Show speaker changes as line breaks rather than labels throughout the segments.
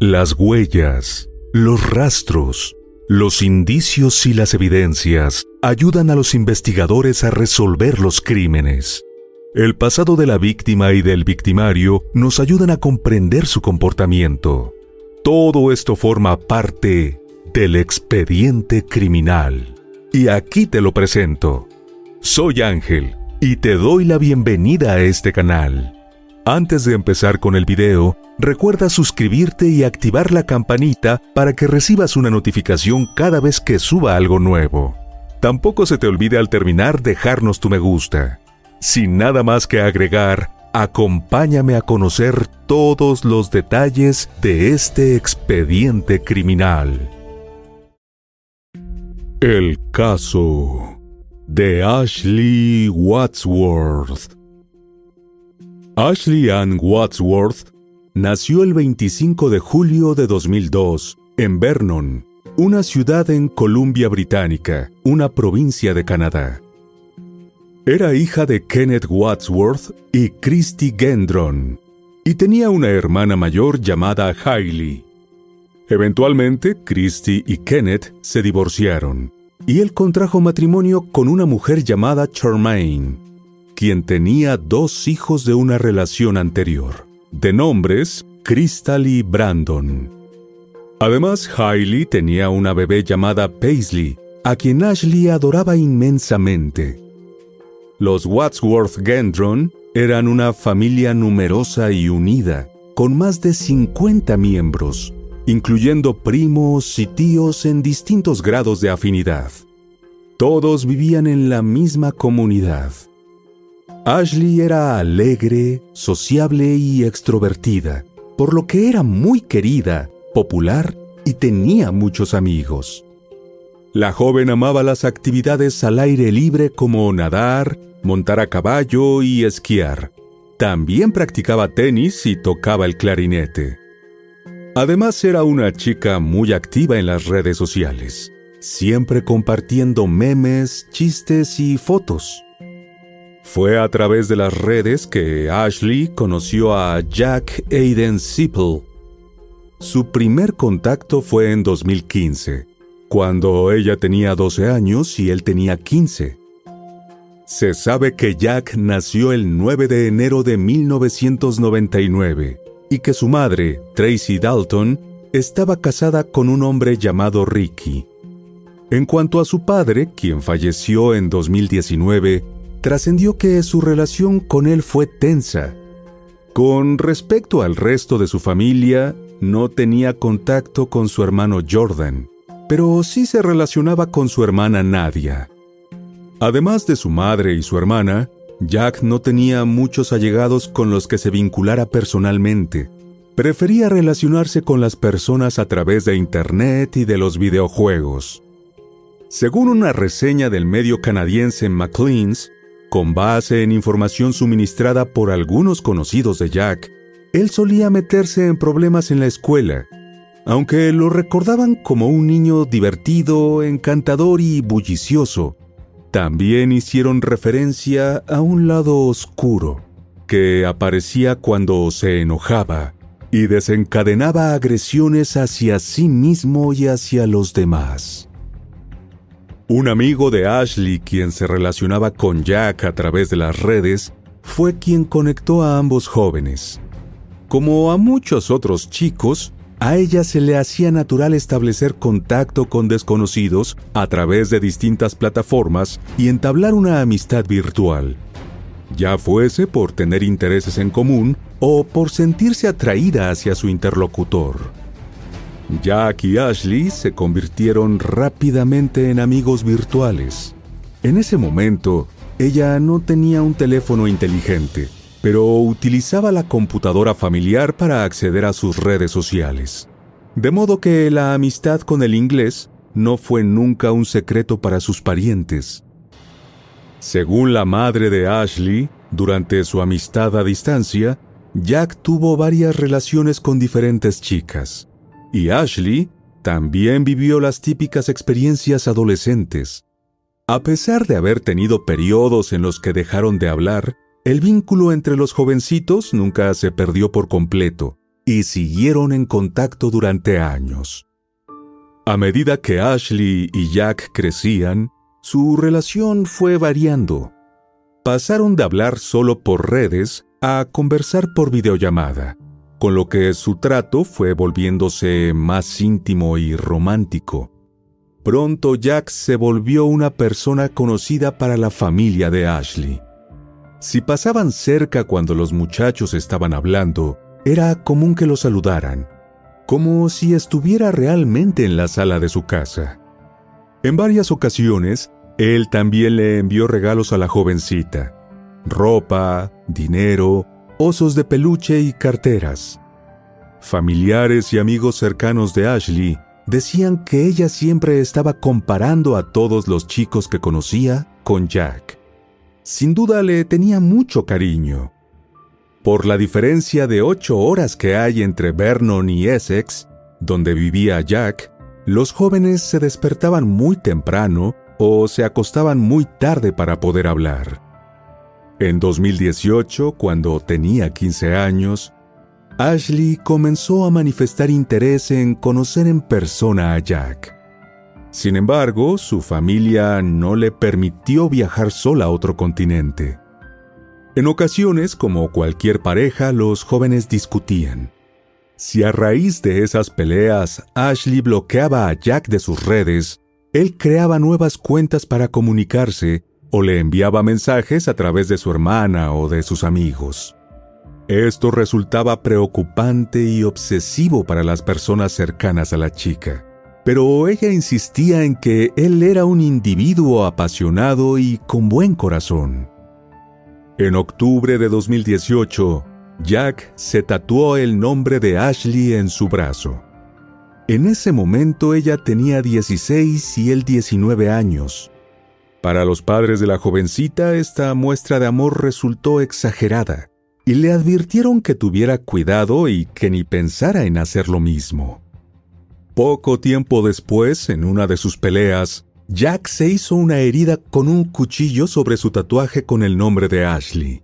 Las huellas, los rastros, los indicios y las evidencias ayudan a los investigadores a resolver los crímenes. El pasado de la víctima y del victimario nos ayudan a comprender su comportamiento. Todo esto forma parte del expediente criminal. Y aquí te lo presento. Soy Ángel y te doy la bienvenida a este canal. Antes de empezar con el video, recuerda suscribirte y activar la campanita para que recibas una notificación cada vez que suba algo nuevo. Tampoco se te olvide al terminar dejarnos tu me gusta. Sin nada más que agregar, acompáñame a conocer todos los detalles de este expediente criminal. El caso de Ashley Wadsworth. Ashley Ann Wadsworth nació el 25 de julio de 2002 en Vernon, una ciudad en Columbia Británica, una provincia de Canadá. Era hija de Kenneth Wadsworth y Christy Gendron, y tenía una hermana mayor llamada Hailey. Eventualmente, Christy y Kenneth se divorciaron, y él contrajo matrimonio con una mujer llamada Charmaine, quien tenía dos hijos de una relación anterior, de nombres Crystal y Brandon. Además, Hailey tenía una bebé llamada Paisley, a quien Ashley adoraba inmensamente. Los Wadsworth Gendron eran una familia numerosa y unida, con más de 50 miembros, incluyendo primos y tíos en distintos grados de afinidad. Todos vivían en la misma comunidad. Ashley era alegre, sociable y extrovertida, por lo que era muy querida, popular y tenía muchos amigos. La joven amaba las actividades al aire libre como nadar, montar a caballo y esquiar. También practicaba tenis y tocaba el clarinete. Además era una chica muy activa en las redes sociales, siempre compartiendo memes, chistes y fotos. Fue a través de las redes que Ashley conoció a Jack Aiden Sipple. Su primer contacto fue en 2015, cuando ella tenía 12 años y él tenía 15. Se sabe que Jack nació el 9 de enero de 1999 y que su madre, Tracy Dalton, estaba casada con un hombre llamado Ricky. En cuanto a su padre, quien falleció en 2019, trascendió que su relación con él fue tensa. Con respecto al resto de su familia, no tenía contacto con su hermano Jordan, pero sí se relacionaba con su hermana Nadia. Además de su madre y su hermana, Jack no tenía muchos allegados con los que se vinculara personalmente. Prefería relacionarse con las personas a través de Internet y de los videojuegos. Según una reseña del medio canadiense Maclean's, con base en información suministrada por algunos conocidos de Jack, él solía meterse en problemas en la escuela, aunque lo recordaban como un niño divertido, encantador y bullicioso. También hicieron referencia a un lado oscuro, que aparecía cuando se enojaba y desencadenaba agresiones hacia sí mismo y hacia los demás. Un amigo de Ashley, quien se relacionaba con Jack a través de las redes, fue quien conectó a ambos jóvenes. Como a muchos otros chicos, a ella se le hacía natural establecer contacto con desconocidos a través de distintas plataformas y entablar una amistad virtual, ya fuese por tener intereses en común o por sentirse atraída hacia su interlocutor. Jack y Ashley se convirtieron rápidamente en amigos virtuales. En ese momento, ella no tenía un teléfono inteligente, pero utilizaba la computadora familiar para acceder a sus redes sociales. De modo que la amistad con el inglés no fue nunca un secreto para sus parientes. Según la madre de Ashley, durante su amistad a distancia, Jack tuvo varias relaciones con diferentes chicas, y Ashley también vivió las típicas experiencias adolescentes. A pesar de haber tenido periodos en los que dejaron de hablar, el vínculo entre los jovencitos nunca se perdió por completo y siguieron en contacto durante años. A medida que Ashley y Jack crecían, su relación fue variando. Pasaron de hablar solo por redes a conversar por videollamada, con lo que su trato fue volviéndose más íntimo y romántico. Pronto Jack se volvió una persona conocida para la familia de Ashley. Si pasaban cerca cuando los muchachos estaban hablando, era común que lo saludaran, como si estuviera realmente en la sala de su casa. En varias ocasiones, él también le envió regalos a la jovencita, ropa, dinero, osos de peluche y carteras. Familiares y amigos cercanos de Ashley decían que ella siempre estaba comparando a todos los chicos que conocía con Jack sin duda le tenía mucho cariño. Por la diferencia de ocho horas que hay entre Vernon y Essex, donde vivía Jack, los jóvenes se despertaban muy temprano o se acostaban muy tarde para poder hablar. En 2018, cuando tenía 15 años, Ashley comenzó a manifestar interés en conocer en persona a Jack. Sin embargo, su familia no le permitió viajar sola a otro continente. En ocasiones, como cualquier pareja, los jóvenes discutían. Si a raíz de esas peleas Ashley bloqueaba a Jack de sus redes, él creaba nuevas cuentas para comunicarse o le enviaba mensajes a través de su hermana o de sus amigos. Esto resultaba preocupante y obsesivo para las personas cercanas a la chica pero ella insistía en que él era un individuo apasionado y con buen corazón. En octubre de 2018, Jack se tatuó el nombre de Ashley en su brazo. En ese momento ella tenía 16 y él 19 años. Para los padres de la jovencita esta muestra de amor resultó exagerada, y le advirtieron que tuviera cuidado y que ni pensara en hacer lo mismo. Poco tiempo después, en una de sus peleas, Jack se hizo una herida con un cuchillo sobre su tatuaje con el nombre de Ashley.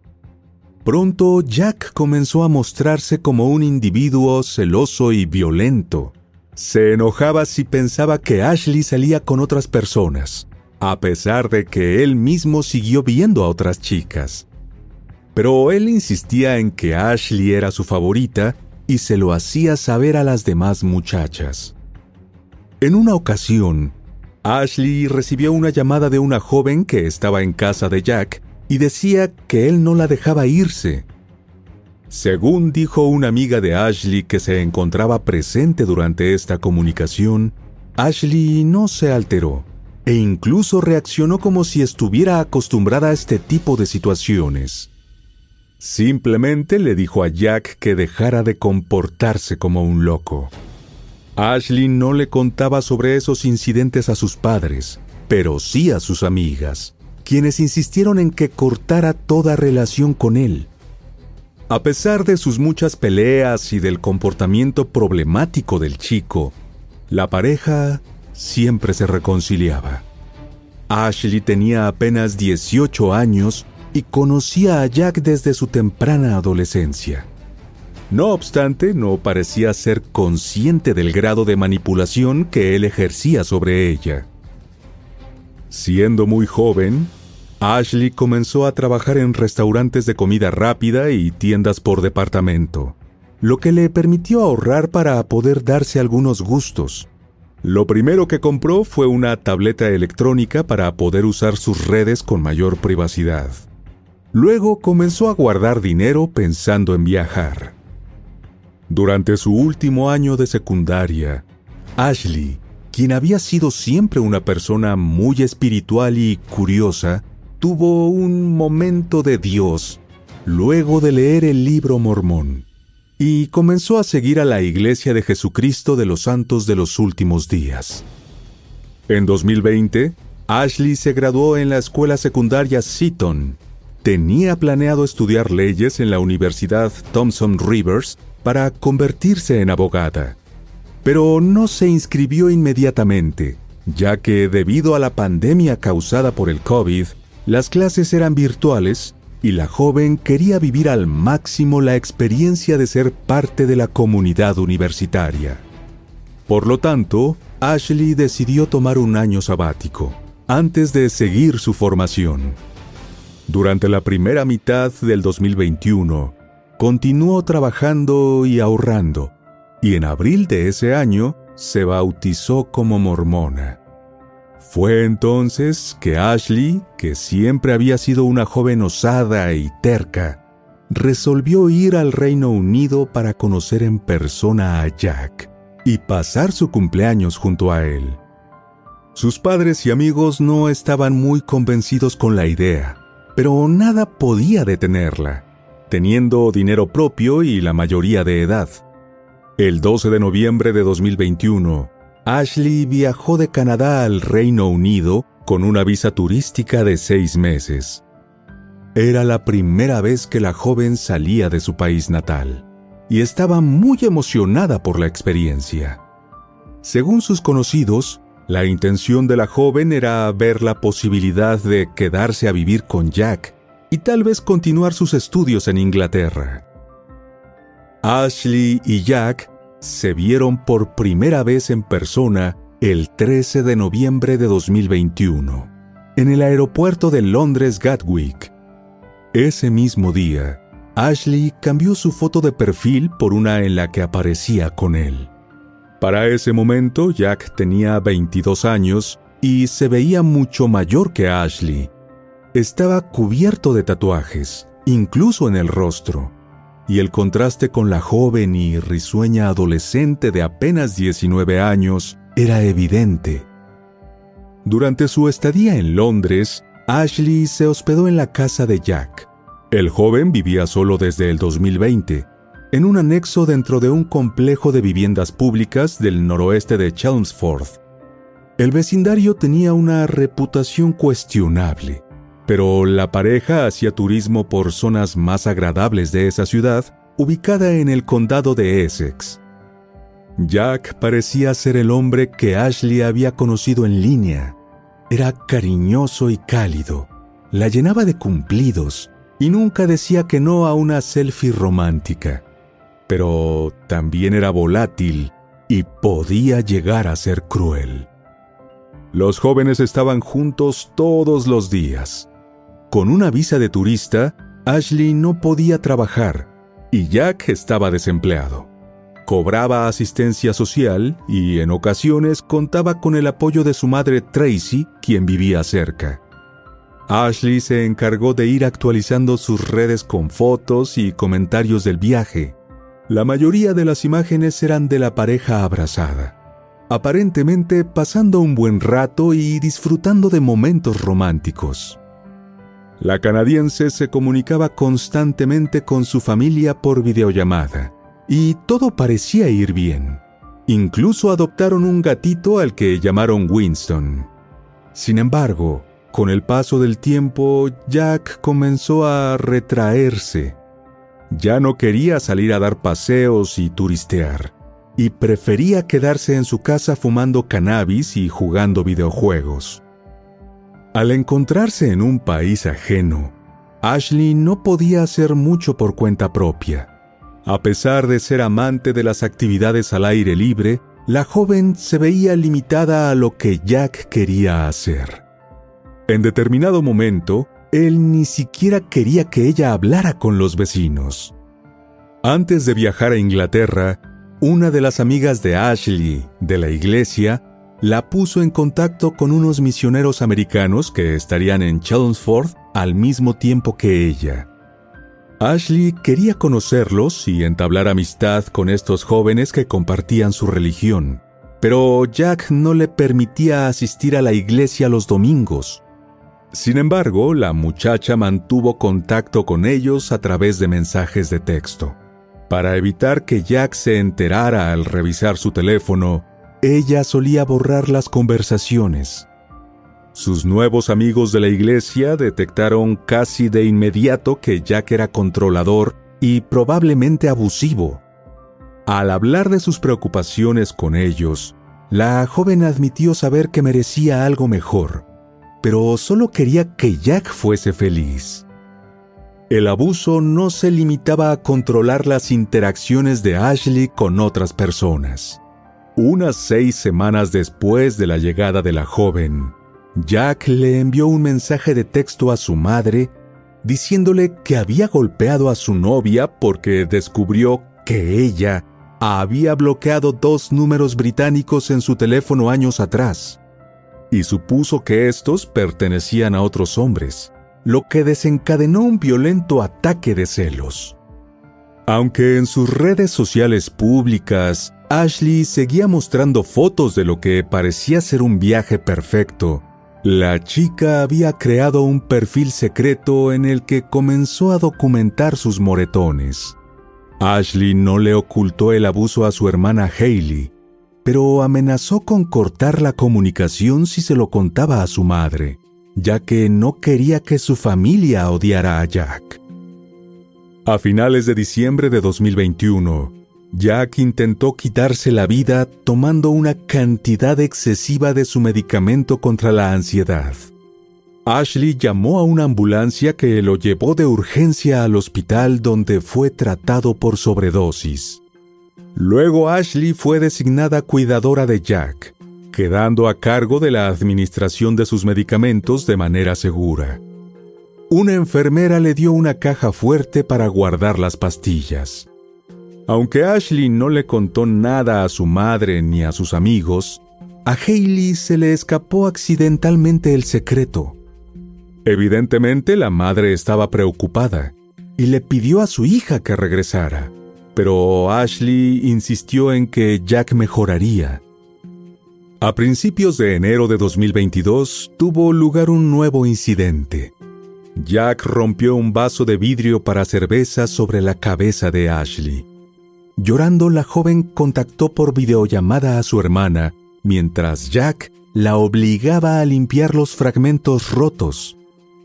Pronto Jack comenzó a mostrarse como un individuo celoso y violento. Se enojaba si pensaba que Ashley salía con otras personas, a pesar de que él mismo siguió viendo a otras chicas. Pero él insistía en que Ashley era su favorita y se lo hacía saber a las demás muchachas. En una ocasión, Ashley recibió una llamada de una joven que estaba en casa de Jack y decía que él no la dejaba irse. Según dijo una amiga de Ashley que se encontraba presente durante esta comunicación, Ashley no se alteró e incluso reaccionó como si estuviera acostumbrada a este tipo de situaciones. Simplemente le dijo a Jack que dejara de comportarse como un loco. Ashley no le contaba sobre esos incidentes a sus padres, pero sí a sus amigas, quienes insistieron en que cortara toda relación con él. A pesar de sus muchas peleas y del comportamiento problemático del chico, la pareja siempre se reconciliaba. Ashley tenía apenas 18 años y conocía a Jack desde su temprana adolescencia. No obstante, no parecía ser consciente del grado de manipulación que él ejercía sobre ella. Siendo muy joven, Ashley comenzó a trabajar en restaurantes de comida rápida y tiendas por departamento. lo que le permitió ahorrar para poder darse algunos gustos. Lo primero que compró fue una tableta electrónica para poder usar sus redes con mayor privacidad. Luego comenzó a guardar dinero pensando en viajar. Durante su último año de secundaria, Ashley, quien había sido siempre una persona muy espiritual y curiosa, tuvo un momento de Dios luego de leer el libro mormón y comenzó a seguir a la Iglesia de Jesucristo de los Santos de los Últimos Días. En 2020, Ashley se graduó en la escuela secundaria Seton. Tenía planeado estudiar leyes en la Universidad Thompson Rivers para convertirse en abogada, pero no se inscribió inmediatamente, ya que debido a la pandemia causada por el COVID, las clases eran virtuales y la joven quería vivir al máximo la experiencia de ser parte de la comunidad universitaria. Por lo tanto, Ashley decidió tomar un año sabático, antes de seguir su formación. Durante la primera mitad del 2021, continuó trabajando y ahorrando, y en abril de ese año se bautizó como mormona. Fue entonces que Ashley, que siempre había sido una joven osada y terca, resolvió ir al Reino Unido para conocer en persona a Jack y pasar su cumpleaños junto a él. Sus padres y amigos no estaban muy convencidos con la idea, pero nada podía detenerla, teniendo dinero propio y la mayoría de edad. El 12 de noviembre de 2021, Ashley viajó de Canadá al Reino Unido con una visa turística de seis meses. Era la primera vez que la joven salía de su país natal y estaba muy emocionada por la experiencia. Según sus conocidos, la intención de la joven era ver la posibilidad de quedarse a vivir con Jack y tal vez continuar sus estudios en Inglaterra. Ashley y Jack se vieron por primera vez en persona el 13 de noviembre de 2021, en el aeropuerto de Londres Gatwick. Ese mismo día, Ashley cambió su foto de perfil por una en la que aparecía con él. Para ese momento, Jack tenía 22 años y se veía mucho mayor que Ashley. Estaba cubierto de tatuajes, incluso en el rostro y el contraste con la joven y risueña adolescente de apenas 19 años era evidente. Durante su estadía en Londres, Ashley se hospedó en la casa de Jack. El joven vivía solo desde el 2020, en un anexo dentro de un complejo de viviendas públicas del noroeste de Chelmsford. El vecindario tenía una reputación cuestionable pero la pareja hacía turismo por zonas más agradables de esa ciudad, ubicada en el condado de Essex. Jack parecía ser el hombre que Ashley había conocido en línea. Era cariñoso y cálido, la llenaba de cumplidos y nunca decía que no a una selfie romántica. Pero también era volátil y podía llegar a ser cruel. Los jóvenes estaban juntos todos los días con una visa de turista, Ashley no podía trabajar y Jack estaba desempleado. Cobraba asistencia social y en ocasiones contaba con el apoyo de su madre Tracy, quien vivía cerca. Ashley se encargó de ir actualizando sus redes con fotos y comentarios del viaje. La mayoría de las imágenes eran de la pareja abrazada, aparentemente pasando un buen rato y disfrutando de momentos románticos. La canadiense se comunicaba constantemente con su familia por videollamada, y todo parecía ir bien. Incluso adoptaron un gatito al que llamaron Winston. Sin embargo, con el paso del tiempo, Jack comenzó a retraerse. Ya no quería salir a dar paseos y turistear, y prefería quedarse en su casa fumando cannabis y jugando videojuegos. Al encontrarse en un país ajeno, Ashley no podía hacer mucho por cuenta propia. A pesar de ser amante de las actividades al aire libre, la joven se veía limitada a lo que Jack quería hacer. En determinado momento, él ni siquiera quería que ella hablara con los vecinos. Antes de viajar a Inglaterra, una de las amigas de Ashley de la iglesia la puso en contacto con unos misioneros americanos que estarían en Chelmsford al mismo tiempo que ella. Ashley quería conocerlos y entablar amistad con estos jóvenes que compartían su religión, pero Jack no le permitía asistir a la iglesia los domingos. Sin embargo, la muchacha mantuvo contacto con ellos a través de mensajes de texto. Para evitar que Jack se enterara al revisar su teléfono, ella solía borrar las conversaciones. Sus nuevos amigos de la iglesia detectaron casi de inmediato que Jack era controlador y probablemente abusivo. Al hablar de sus preocupaciones con ellos, la joven admitió saber que merecía algo mejor, pero solo quería que Jack fuese feliz. El abuso no se limitaba a controlar las interacciones de Ashley con otras personas. Unas seis semanas después de la llegada de la joven, Jack le envió un mensaje de texto a su madre diciéndole que había golpeado a su novia porque descubrió que ella había bloqueado dos números británicos en su teléfono años atrás y supuso que estos pertenecían a otros hombres, lo que desencadenó un violento ataque de celos. Aunque en sus redes sociales públicas Ashley seguía mostrando fotos de lo que parecía ser un viaje perfecto, la chica había creado un perfil secreto en el que comenzó a documentar sus moretones. Ashley no le ocultó el abuso a su hermana Hailey, pero amenazó con cortar la comunicación si se lo contaba a su madre, ya que no quería que su familia odiara a Jack. A finales de diciembre de 2021, Jack intentó quitarse la vida tomando una cantidad excesiva de su medicamento contra la ansiedad. Ashley llamó a una ambulancia que lo llevó de urgencia al hospital donde fue tratado por sobredosis. Luego Ashley fue designada cuidadora de Jack, quedando a cargo de la administración de sus medicamentos de manera segura. Una enfermera le dio una caja fuerte para guardar las pastillas. Aunque Ashley no le contó nada a su madre ni a sus amigos, a Hailey se le escapó accidentalmente el secreto. Evidentemente la madre estaba preocupada y le pidió a su hija que regresara, pero Ashley insistió en que Jack mejoraría. A principios de enero de 2022 tuvo lugar un nuevo incidente. Jack rompió un vaso de vidrio para cerveza sobre la cabeza de Ashley. Llorando, la joven contactó por videollamada a su hermana, mientras Jack la obligaba a limpiar los fragmentos rotos.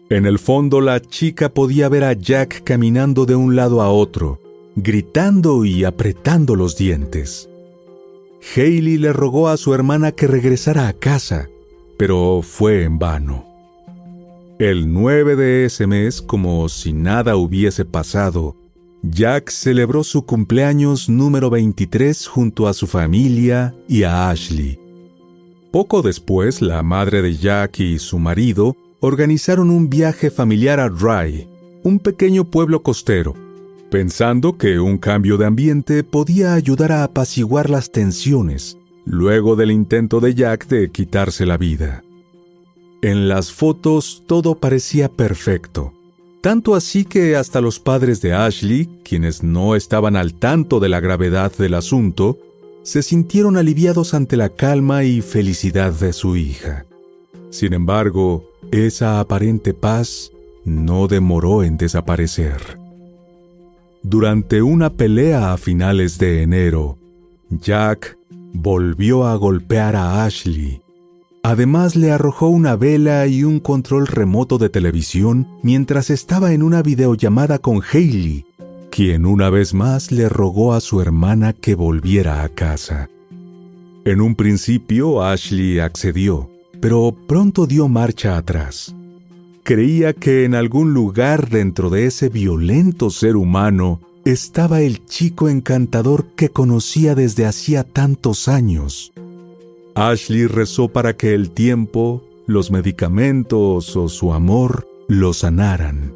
En el fondo la chica podía ver a Jack caminando de un lado a otro, gritando y apretando los dientes. Haley le rogó a su hermana que regresara a casa, pero fue en vano. El 9 de ese mes, como si nada hubiese pasado, Jack celebró su cumpleaños número 23 junto a su familia y a Ashley. Poco después, la madre de Jack y su marido organizaron un viaje familiar a Rye, un pequeño pueblo costero, pensando que un cambio de ambiente podía ayudar a apaciguar las tensiones luego del intento de Jack de quitarse la vida. En las fotos todo parecía perfecto tanto así que hasta los padres de Ashley, quienes no estaban al tanto de la gravedad del asunto, se sintieron aliviados ante la calma y felicidad de su hija. Sin embargo, esa aparente paz no demoró en desaparecer. Durante una pelea a finales de enero, Jack volvió a golpear a Ashley Además le arrojó una vela y un control remoto de televisión mientras estaba en una videollamada con Hailey, quien una vez más le rogó a su hermana que volviera a casa. En un principio Ashley accedió, pero pronto dio marcha atrás. Creía que en algún lugar dentro de ese violento ser humano estaba el chico encantador que conocía desde hacía tantos años. Ashley rezó para que el tiempo, los medicamentos o su amor lo sanaran.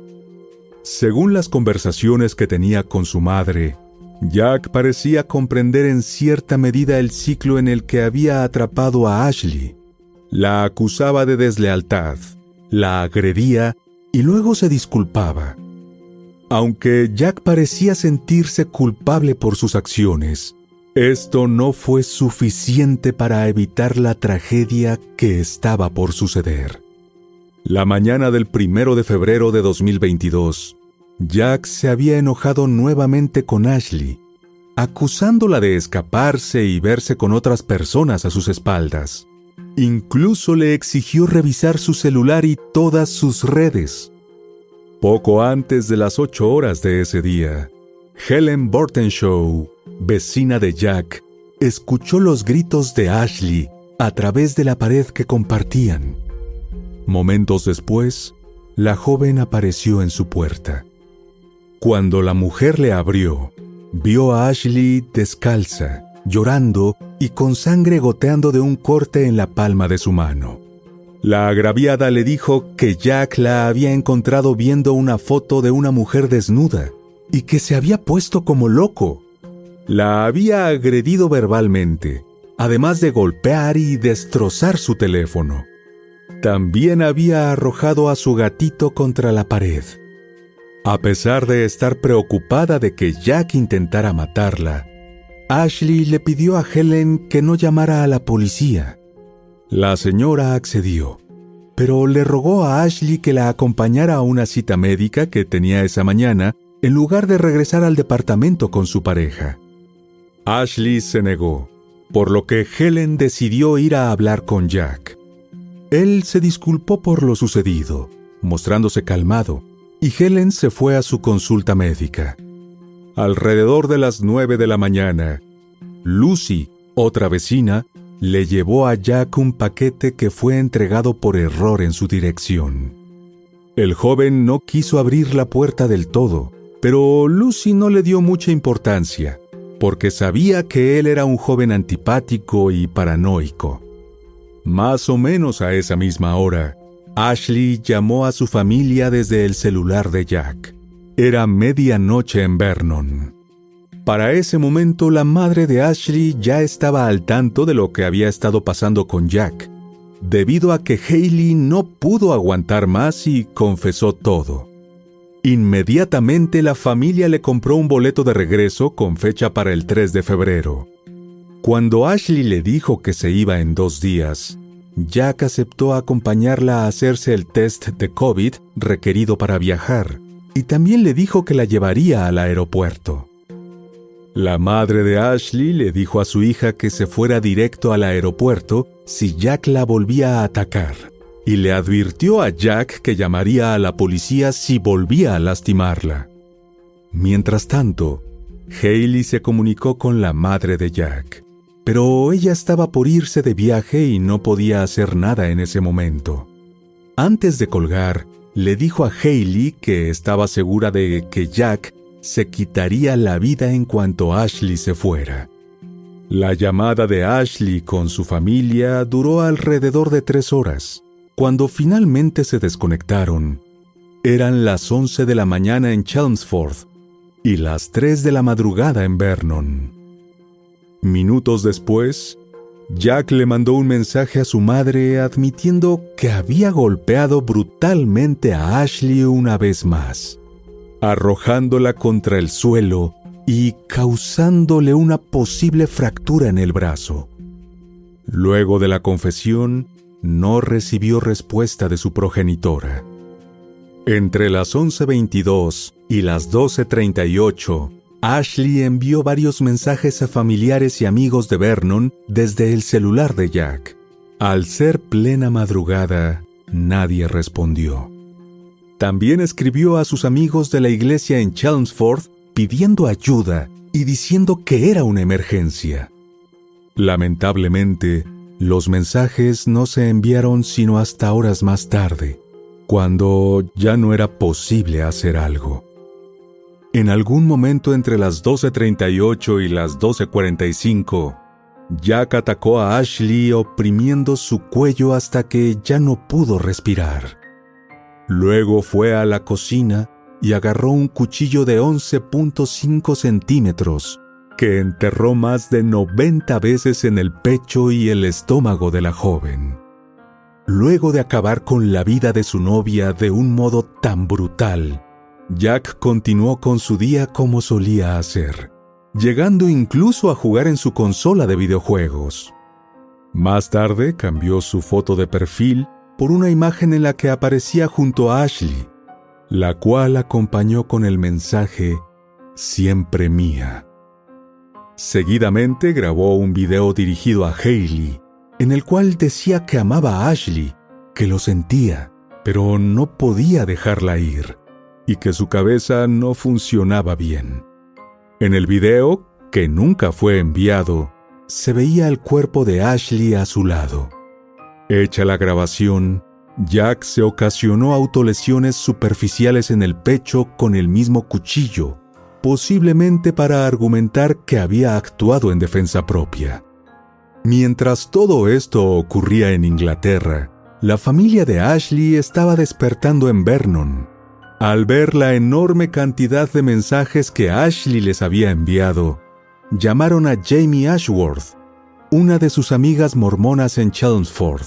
Según las conversaciones que tenía con su madre, Jack parecía comprender en cierta medida el ciclo en el que había atrapado a Ashley. La acusaba de deslealtad, la agredía y luego se disculpaba. Aunque Jack parecía sentirse culpable por sus acciones, esto no fue suficiente para evitar la tragedia que estaba por suceder. La mañana del primero de febrero de 2022, Jack se había enojado nuevamente con Ashley, acusándola de escaparse y verse con otras personas a sus espaldas. Incluso le exigió revisar su celular y todas sus redes. Poco antes de las ocho horas de ese día, Helen Bortenshaw, vecina de Jack, escuchó los gritos de Ashley a través de la pared que compartían. Momentos después, la joven apareció en su puerta. Cuando la mujer le abrió, vio a Ashley descalza, llorando y con sangre goteando de un corte en la palma de su mano. La agraviada le dijo que Jack la había encontrado viendo una foto de una mujer desnuda y que se había puesto como loco. La había agredido verbalmente, además de golpear y destrozar su teléfono. También había arrojado a su gatito contra la pared. A pesar de estar preocupada de que Jack intentara matarla, Ashley le pidió a Helen que no llamara a la policía. La señora accedió, pero le rogó a Ashley que la acompañara a una cita médica que tenía esa mañana en lugar de regresar al departamento con su pareja. Ashley se negó, por lo que Helen decidió ir a hablar con Jack. Él se disculpó por lo sucedido, mostrándose calmado, y Helen se fue a su consulta médica. Alrededor de las nueve de la mañana, Lucy, otra vecina, le llevó a Jack un paquete que fue entregado por error en su dirección. El joven no quiso abrir la puerta del todo, pero Lucy no le dio mucha importancia, porque sabía que él era un joven antipático y paranoico. Más o menos a esa misma hora, Ashley llamó a su familia desde el celular de Jack. Era medianoche en Vernon. Para ese momento la madre de Ashley ya estaba al tanto de lo que había estado pasando con Jack, debido a que Haley no pudo aguantar más y confesó todo. Inmediatamente la familia le compró un boleto de regreso con fecha para el 3 de febrero. Cuando Ashley le dijo que se iba en dos días, Jack aceptó acompañarla a hacerse el test de COVID requerido para viajar, y también le dijo que la llevaría al aeropuerto. La madre de Ashley le dijo a su hija que se fuera directo al aeropuerto si Jack la volvía a atacar, y le advirtió a Jack que llamaría a la policía si volvía a lastimarla. Mientras tanto, Haley se comunicó con la madre de Jack pero ella estaba por irse de viaje y no podía hacer nada en ese momento. Antes de colgar, le dijo a Haley que estaba segura de que Jack se quitaría la vida en cuanto Ashley se fuera. La llamada de Ashley con su familia duró alrededor de tres horas. Cuando finalmente se desconectaron, eran las 11 de la mañana en Chelmsford y las 3 de la madrugada en Vernon. Minutos después, Jack le mandó un mensaje a su madre admitiendo que había golpeado brutalmente a Ashley una vez más, arrojándola contra el suelo y causándole una posible fractura en el brazo. Luego de la confesión, no recibió respuesta de su progenitora. Entre las 11.22 y las 12.38, Ashley envió varios mensajes a familiares y amigos de Vernon desde el celular de Jack. Al ser plena madrugada, nadie respondió. También escribió a sus amigos de la iglesia en Chelmsford pidiendo ayuda y diciendo que era una emergencia. Lamentablemente, los mensajes no se enviaron sino hasta horas más tarde, cuando ya no era posible hacer algo. En algún momento entre las 12.38 y las 12.45, Jack atacó a Ashley oprimiendo su cuello hasta que ya no pudo respirar. Luego fue a la cocina y agarró un cuchillo de 11.5 centímetros que enterró más de 90 veces en el pecho y el estómago de la joven. Luego de acabar con la vida de su novia de un modo tan brutal, Jack continuó con su día como solía hacer, llegando incluso a jugar en su consola de videojuegos. Más tarde cambió su foto de perfil por una imagen en la que aparecía junto a Ashley, la cual acompañó con el mensaje Siempre mía. Seguidamente grabó un video dirigido a Hailey, en el cual decía que amaba a Ashley, que lo sentía, pero no podía dejarla ir, y que su cabeza no funcionaba bien. En el video, que nunca fue enviado, se veía el cuerpo de Ashley a su lado. Hecha la grabación, Jack se ocasionó autolesiones superficiales en el pecho con el mismo cuchillo, posiblemente para argumentar que había actuado en defensa propia. Mientras todo esto ocurría en Inglaterra, la familia de Ashley estaba despertando en Vernon. Al ver la enorme cantidad de mensajes que Ashley les había enviado, llamaron a Jamie Ashworth, una de sus amigas mormonas en Chelmsford.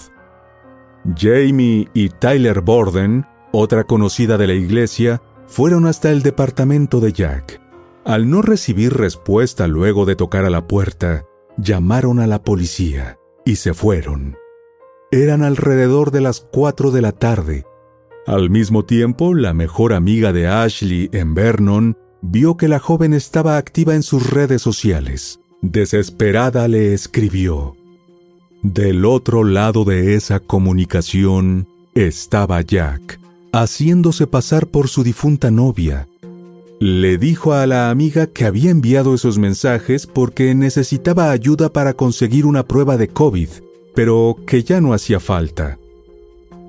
Jamie y Tyler Borden, otra conocida de la iglesia, fueron hasta el departamento de Jack. Al no recibir respuesta luego de tocar a la puerta, llamaron a la policía y se fueron. Eran alrededor de las 4 de la tarde. Al mismo tiempo, la mejor amiga de Ashley en Vernon vio que la joven estaba activa en sus redes sociales. Desesperada le escribió. Del otro lado de esa comunicación estaba Jack, haciéndose pasar por su difunta novia, le dijo a la amiga que había enviado esos mensajes porque necesitaba ayuda para conseguir una prueba de COVID, pero que ya no hacía falta.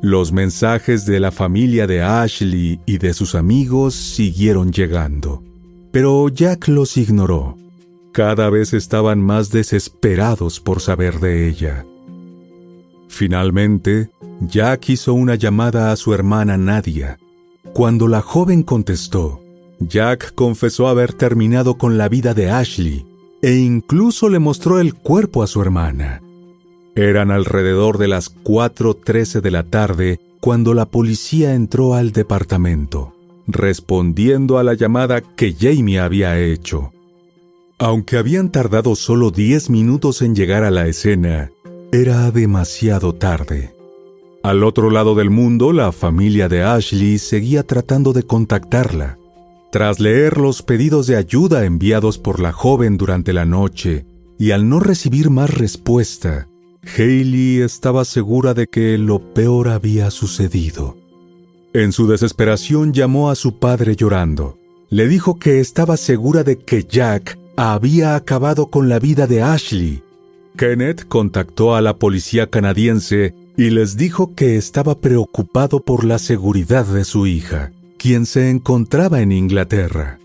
Los mensajes de la familia de Ashley y de sus amigos siguieron llegando, pero Jack los ignoró. Cada vez estaban más desesperados por saber de ella. Finalmente, Jack hizo una llamada a su hermana Nadia. Cuando la joven contestó, Jack confesó haber terminado con la vida de Ashley e incluso le mostró el cuerpo a su hermana. Eran alrededor de las 4.13 de la tarde cuando la policía entró al departamento, respondiendo a la llamada que Jamie había hecho. Aunque habían tardado solo 10 minutos en llegar a la escena, era demasiado tarde. Al otro lado del mundo, la familia de Ashley seguía tratando de contactarla, tras leer los pedidos de ayuda enviados por la joven durante la noche, y al no recibir más respuesta, Haley estaba segura de que lo peor había sucedido. En su desesperación llamó a su padre llorando. Le dijo que estaba segura de que Jack había acabado con la vida de Ashley. Kenneth contactó a la policía canadiense y les dijo que estaba preocupado por la seguridad de su hija quien se encontraba en Inglaterra.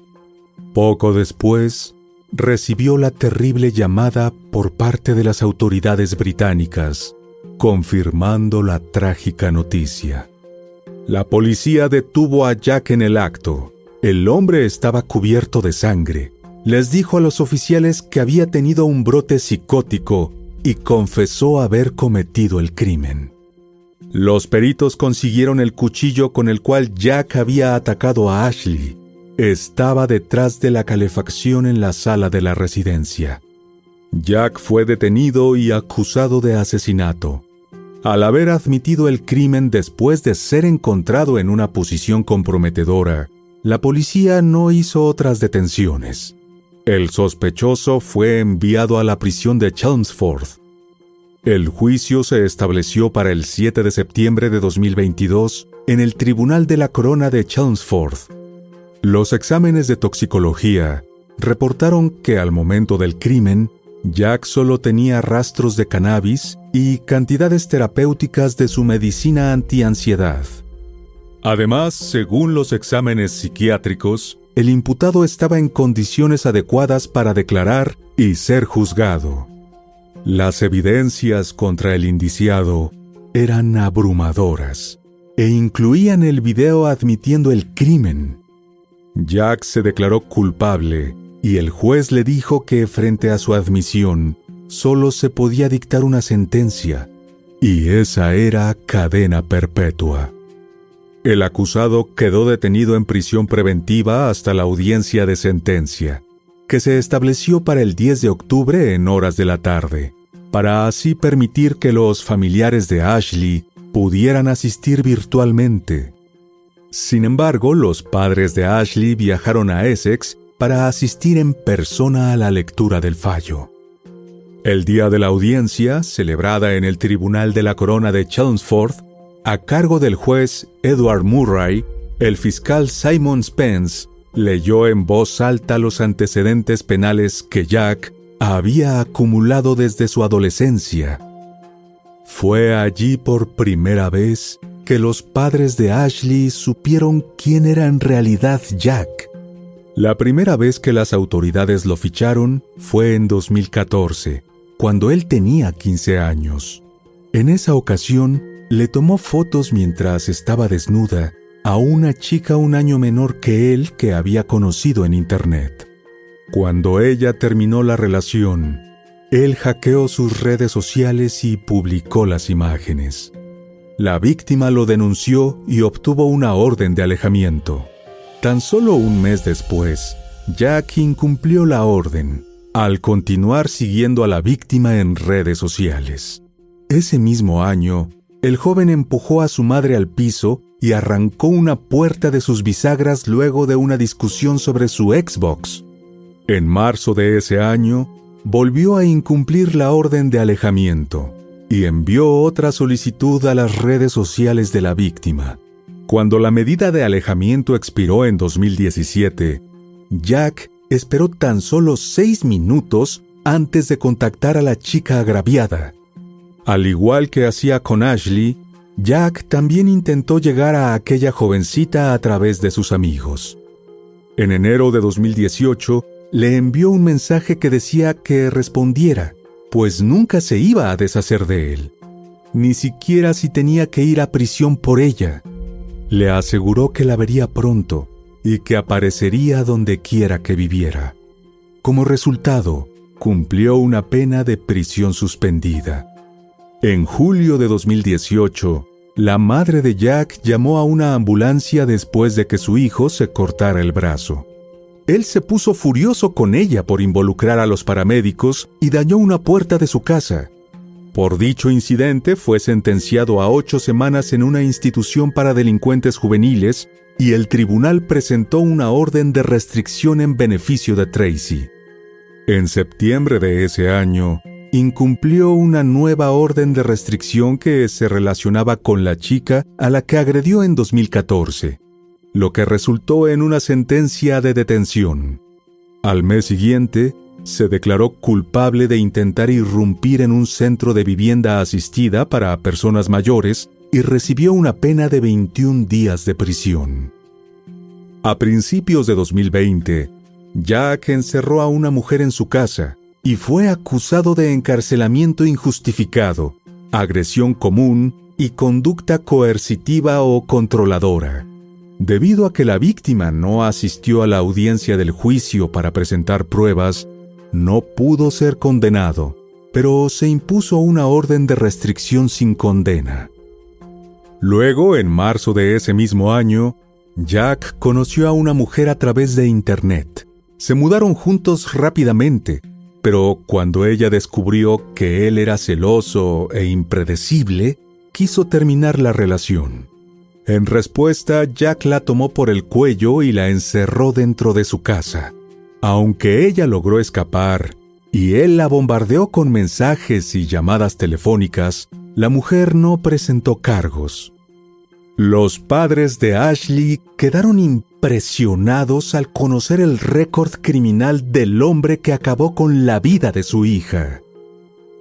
Poco después, recibió la terrible llamada por parte de las autoridades británicas, confirmando la trágica noticia. La policía detuvo a Jack en el acto. El hombre estaba cubierto de sangre. Les dijo a los oficiales que había tenido un brote psicótico y confesó haber cometido el crimen. Los peritos consiguieron el cuchillo con el cual Jack había atacado a Ashley. Estaba detrás de la calefacción en la sala de la residencia. Jack fue detenido y acusado de asesinato. Al haber admitido el crimen después de ser encontrado en una posición comprometedora, la policía no hizo otras detenciones. El sospechoso fue enviado a la prisión de Chelmsford, el juicio se estableció para el 7 de septiembre de 2022 en el Tribunal de la Corona de Chelmsford. Los exámenes de toxicología reportaron que al momento del crimen, Jack solo tenía rastros de cannabis y cantidades terapéuticas de su medicina antiansiedad. Además, según los exámenes psiquiátricos, el imputado estaba en condiciones adecuadas para declarar y ser juzgado. Las evidencias contra el indiciado eran abrumadoras e incluían el video admitiendo el crimen, Jack se declaró culpable y el juez le dijo que frente a su admisión solo se podía dictar una sentencia, y esa era cadena perpetua. El acusado quedó detenido en prisión preventiva hasta la audiencia de sentencia, que se estableció para el 10 de octubre en horas de la tarde, para así permitir que los familiares de Ashley pudieran asistir virtualmente. Sin embargo, los padres de Ashley viajaron a Essex para asistir en persona a la lectura del fallo. El día de la audiencia, celebrada en el Tribunal de la Corona de Chelmsford, a cargo del juez Edward Murray, el fiscal Simon Spence leyó en voz alta los antecedentes penales que Jack había acumulado desde su adolescencia. Fue allí por primera vez que los padres de Ashley supieron quién era en realidad Jack. La primera vez que las autoridades lo ficharon fue en 2014, cuando él tenía 15 años. En esa ocasión, le tomó fotos mientras estaba desnuda a una chica un año menor que él que había conocido en Internet. Cuando ella terminó la relación, él hackeó sus redes sociales y publicó las imágenes. La víctima lo denunció y obtuvo una orden de alejamiento. Tan solo un mes después, Jack incumplió la orden al continuar siguiendo a la víctima en redes sociales. Ese mismo año, el joven empujó a su madre al piso y arrancó una puerta de sus bisagras luego de una discusión sobre su Xbox. En marzo de ese año, volvió a incumplir la orden de alejamiento y envió otra solicitud a las redes sociales de la víctima. Cuando la medida de alejamiento expiró en 2017, Jack esperó tan solo seis minutos antes de contactar a la chica agraviada. Al igual que hacía con Ashley, Jack también intentó llegar a aquella jovencita a través de sus amigos. En enero de 2018, le envió un mensaje que decía que respondiera, pues nunca se iba a deshacer de él, ni siquiera si tenía que ir a prisión por ella. Le aseguró que la vería pronto y que aparecería donde quiera que viviera. Como resultado, cumplió una pena de prisión suspendida. En julio de 2018, la madre de Jack llamó a una ambulancia después de que su hijo se cortara el brazo. Él se puso furioso con ella por involucrar a los paramédicos y dañó una puerta de su casa. Por dicho incidente fue sentenciado a ocho semanas en una institución para delincuentes juveniles y el tribunal presentó una orden de restricción en beneficio de Tracy. En septiembre de ese año, incumplió una nueva orden de restricción que se relacionaba con la chica a la que agredió en 2014, lo que resultó en una sentencia de detención. Al mes siguiente, se declaró culpable de intentar irrumpir en un centro de vivienda asistida para personas mayores y recibió una pena de 21 días de prisión. A principios de 2020, Jack encerró a una mujer en su casa y fue acusado de encarcelamiento injustificado, agresión común y conducta coercitiva o controladora. Debido a que la víctima no asistió a la audiencia del juicio para presentar pruebas, no pudo ser condenado, pero se impuso una orden de restricción sin condena. Luego, en marzo de ese mismo año, Jack conoció a una mujer a través de Internet. Se mudaron juntos rápidamente pero cuando ella descubrió que él era celoso e impredecible, quiso terminar la relación. En respuesta, Jack la tomó por el cuello y la encerró dentro de su casa. Aunque ella logró escapar y él la bombardeó con mensajes y llamadas telefónicas, la mujer no presentó cargos. Los padres de Ashley quedaron impresionados al conocer el récord criminal del hombre que acabó con la vida de su hija.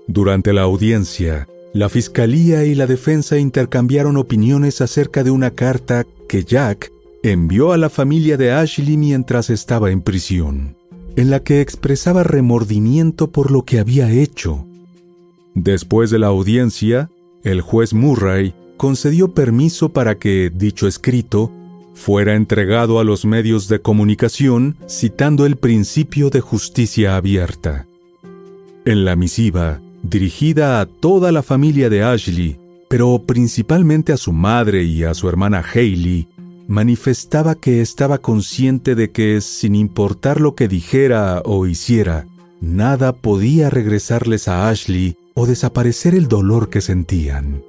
Durante la audiencia, la fiscalía y la defensa intercambiaron opiniones acerca de una carta que Jack envió a la familia de Ashley mientras estaba en prisión, en la que expresaba remordimiento por lo que había hecho. Después de la audiencia, el juez Murray concedió permiso para que dicho escrito fuera entregado a los medios de comunicación citando el principio de justicia abierta. En la misiva, dirigida a toda la familia de Ashley, pero principalmente a su madre y a su hermana Hailey, manifestaba que estaba consciente de que, sin importar lo que dijera o hiciera, nada podía regresarles a Ashley o desaparecer el dolor que sentían.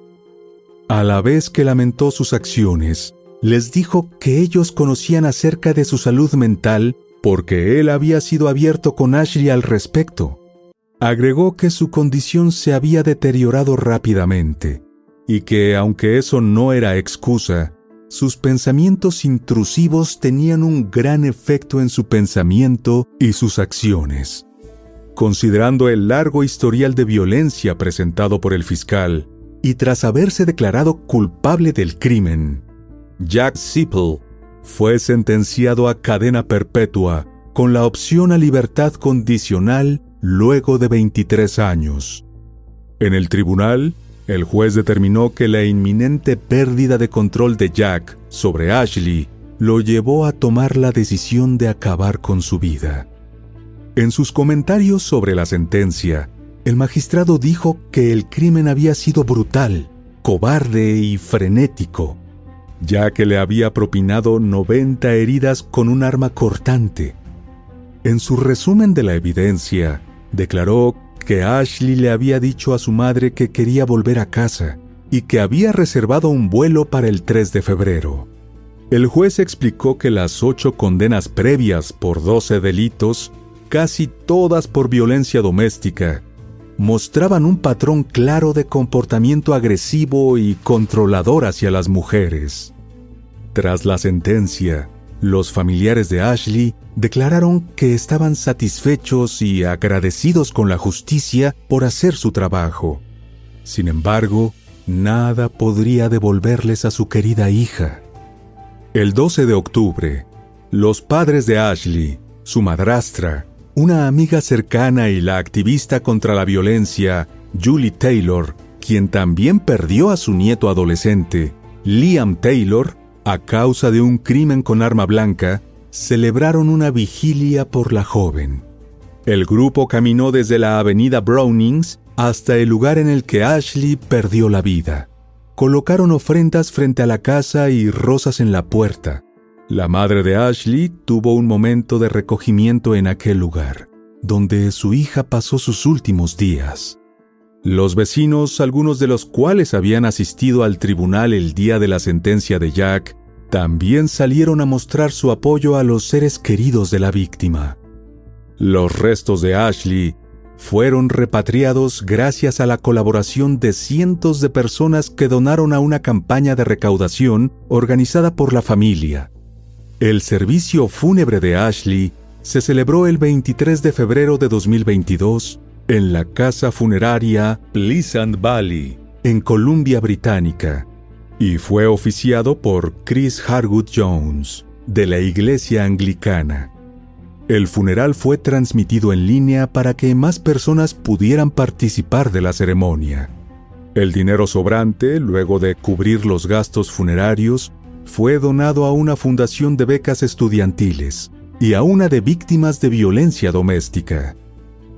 A la vez que lamentó sus acciones, les dijo que ellos conocían acerca de su salud mental porque él había sido abierto con Ashley al respecto. Agregó que su condición se había deteriorado rápidamente y que, aunque eso no era excusa, sus pensamientos intrusivos tenían un gran efecto en su pensamiento y sus acciones. Considerando el largo historial de violencia presentado por el fiscal, y tras haberse declarado culpable del crimen, Jack Sipple fue sentenciado a cadena perpetua con la opción a libertad condicional luego de 23 años. En el tribunal, el juez determinó que la inminente pérdida de control de Jack sobre Ashley lo llevó a tomar la decisión de acabar con su vida. En sus comentarios sobre la sentencia, el magistrado dijo que el crimen había sido brutal, cobarde y frenético, ya que le había propinado 90 heridas con un arma cortante. En su resumen de la evidencia, declaró que Ashley le había dicho a su madre que quería volver a casa y que había reservado un vuelo para el 3 de febrero. El juez explicó que las ocho condenas previas por 12 delitos, casi todas por violencia doméstica, mostraban un patrón claro de comportamiento agresivo y controlador hacia las mujeres. Tras la sentencia, los familiares de Ashley declararon que estaban satisfechos y agradecidos con la justicia por hacer su trabajo. Sin embargo, nada podría devolverles a su querida hija. El 12 de octubre, los padres de Ashley, su madrastra, una amiga cercana y la activista contra la violencia, Julie Taylor, quien también perdió a su nieto adolescente, Liam Taylor, a causa de un crimen con arma blanca, celebraron una vigilia por la joven. El grupo caminó desde la avenida Brownings hasta el lugar en el que Ashley perdió la vida. Colocaron ofrendas frente a la casa y rosas en la puerta. La madre de Ashley tuvo un momento de recogimiento en aquel lugar, donde su hija pasó sus últimos días. Los vecinos, algunos de los cuales habían asistido al tribunal el día de la sentencia de Jack, también salieron a mostrar su apoyo a los seres queridos de la víctima. Los restos de Ashley fueron repatriados gracias a la colaboración de cientos de personas que donaron a una campaña de recaudación organizada por la familia. El servicio fúnebre de Ashley se celebró el 23 de febrero de 2022 en la casa funeraria Pleasant Valley, en Columbia Británica, y fue oficiado por Chris Harwood Jones, de la Iglesia Anglicana. El funeral fue transmitido en línea para que más personas pudieran participar de la ceremonia. El dinero sobrante, luego de cubrir los gastos funerarios, fue donado a una fundación de becas estudiantiles y a una de víctimas de violencia doméstica.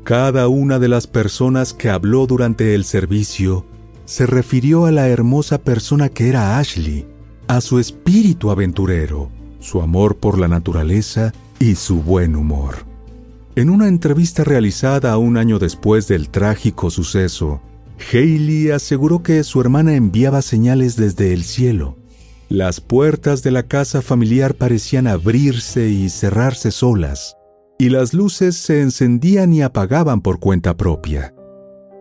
Cada una de las personas que habló durante el servicio se refirió a la hermosa persona que era Ashley, a su espíritu aventurero, su amor por la naturaleza y su buen humor. En una entrevista realizada un año después del trágico suceso, Haley aseguró que su hermana enviaba señales desde el cielo. Las puertas de la casa familiar parecían abrirse y cerrarse solas, y las luces se encendían y apagaban por cuenta propia.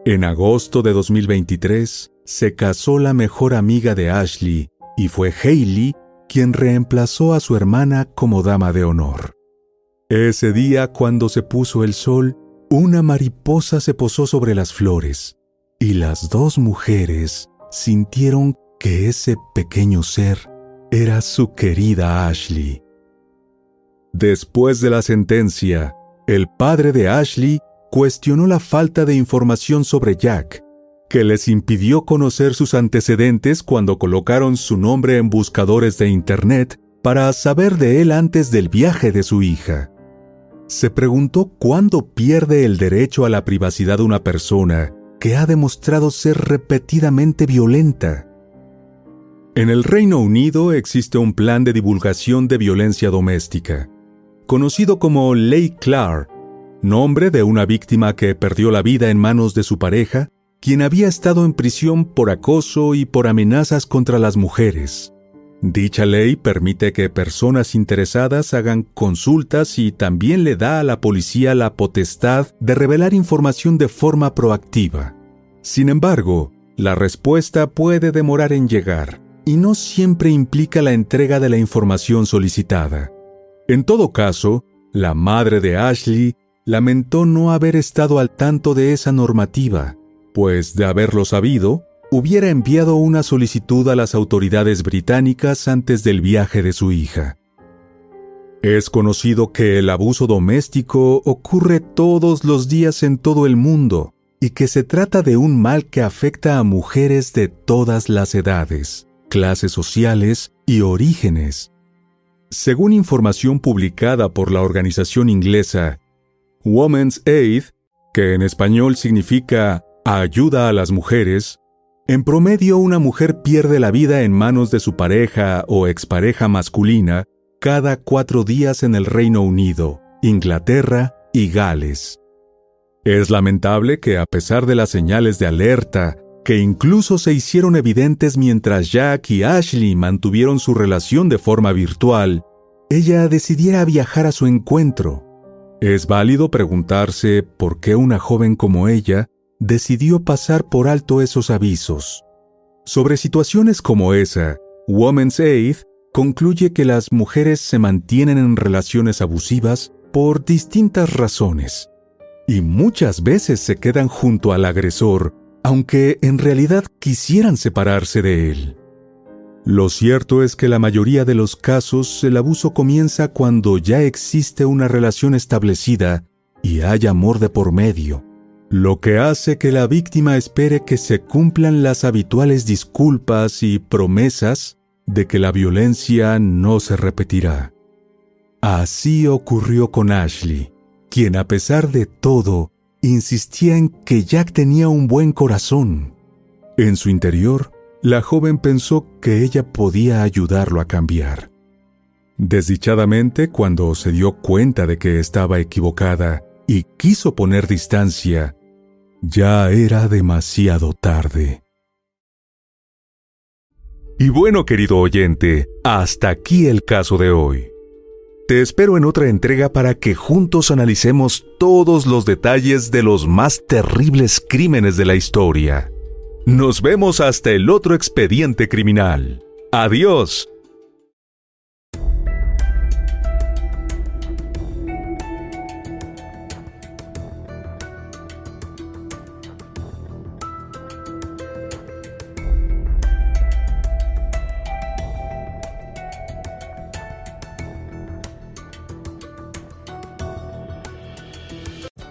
En agosto de 2023 se casó la mejor amiga de Ashley y fue Hailey quien reemplazó a su hermana como dama de honor. Ese día cuando se puso el sol, una mariposa se posó sobre las flores y las dos mujeres sintieron que ese pequeño ser era su querida Ashley. Después de la sentencia, el padre de Ashley cuestionó la falta de información sobre Jack, que les impidió conocer sus antecedentes cuando colocaron su nombre en buscadores de Internet para saber de él antes del viaje de su hija. Se preguntó cuándo pierde el derecho a la privacidad una persona que ha demostrado ser repetidamente violenta. En el Reino Unido existe un plan de divulgación de violencia doméstica, conocido como Ley Clark, nombre de una víctima que perdió la vida en manos de su pareja, quien había estado en prisión por acoso y por amenazas contra las mujeres. Dicha ley permite que personas interesadas hagan consultas y también le da a la policía la potestad de revelar información de forma proactiva. Sin embargo, la respuesta puede demorar en llegar y no siempre implica la entrega de la información solicitada. En todo caso, la madre de Ashley lamentó no haber estado al tanto de esa normativa, pues de haberlo sabido, hubiera enviado una solicitud a las autoridades británicas antes del viaje de su hija. Es conocido que el abuso doméstico ocurre todos los días en todo el mundo y que se trata de un mal que afecta a mujeres de todas las edades, clases sociales y orígenes. Según información publicada por la organización inglesa Women's Aid, que en español significa ayuda a las mujeres, en promedio una mujer pierde la vida en manos de su pareja o expareja masculina cada cuatro días en el Reino Unido, Inglaterra y Gales. Es lamentable que a pesar de las señales de alerta, que incluso se hicieron evidentes mientras Jack y Ashley mantuvieron su relación de forma virtual, ella decidiera viajar a su encuentro, es válido preguntarse por qué una joven como ella decidió pasar por alto esos avisos. Sobre situaciones como esa, Women's Aid concluye que las mujeres se mantienen en relaciones abusivas por distintas razones, y muchas veces se quedan junto al agresor, aunque en realidad quisieran separarse de él. Lo cierto es que la mayoría de los casos el abuso comienza cuando ya existe una relación establecida y hay amor de por medio, lo que hace que la víctima espere que se cumplan las habituales disculpas y promesas de que la violencia no se repetirá. Así ocurrió con Ashley, quien a pesar de todo insistía en que Jack tenía un buen corazón. En su interior, la joven pensó que ella podía ayudarlo a cambiar. Desdichadamente, cuando se dio cuenta de que estaba equivocada y quiso poner distancia, ya era demasiado tarde. Y bueno, querido oyente, hasta aquí el caso de hoy. Te espero en otra entrega para que juntos analicemos todos los detalles de los más terribles crímenes de la historia. Nos vemos hasta el otro expediente criminal. Adiós.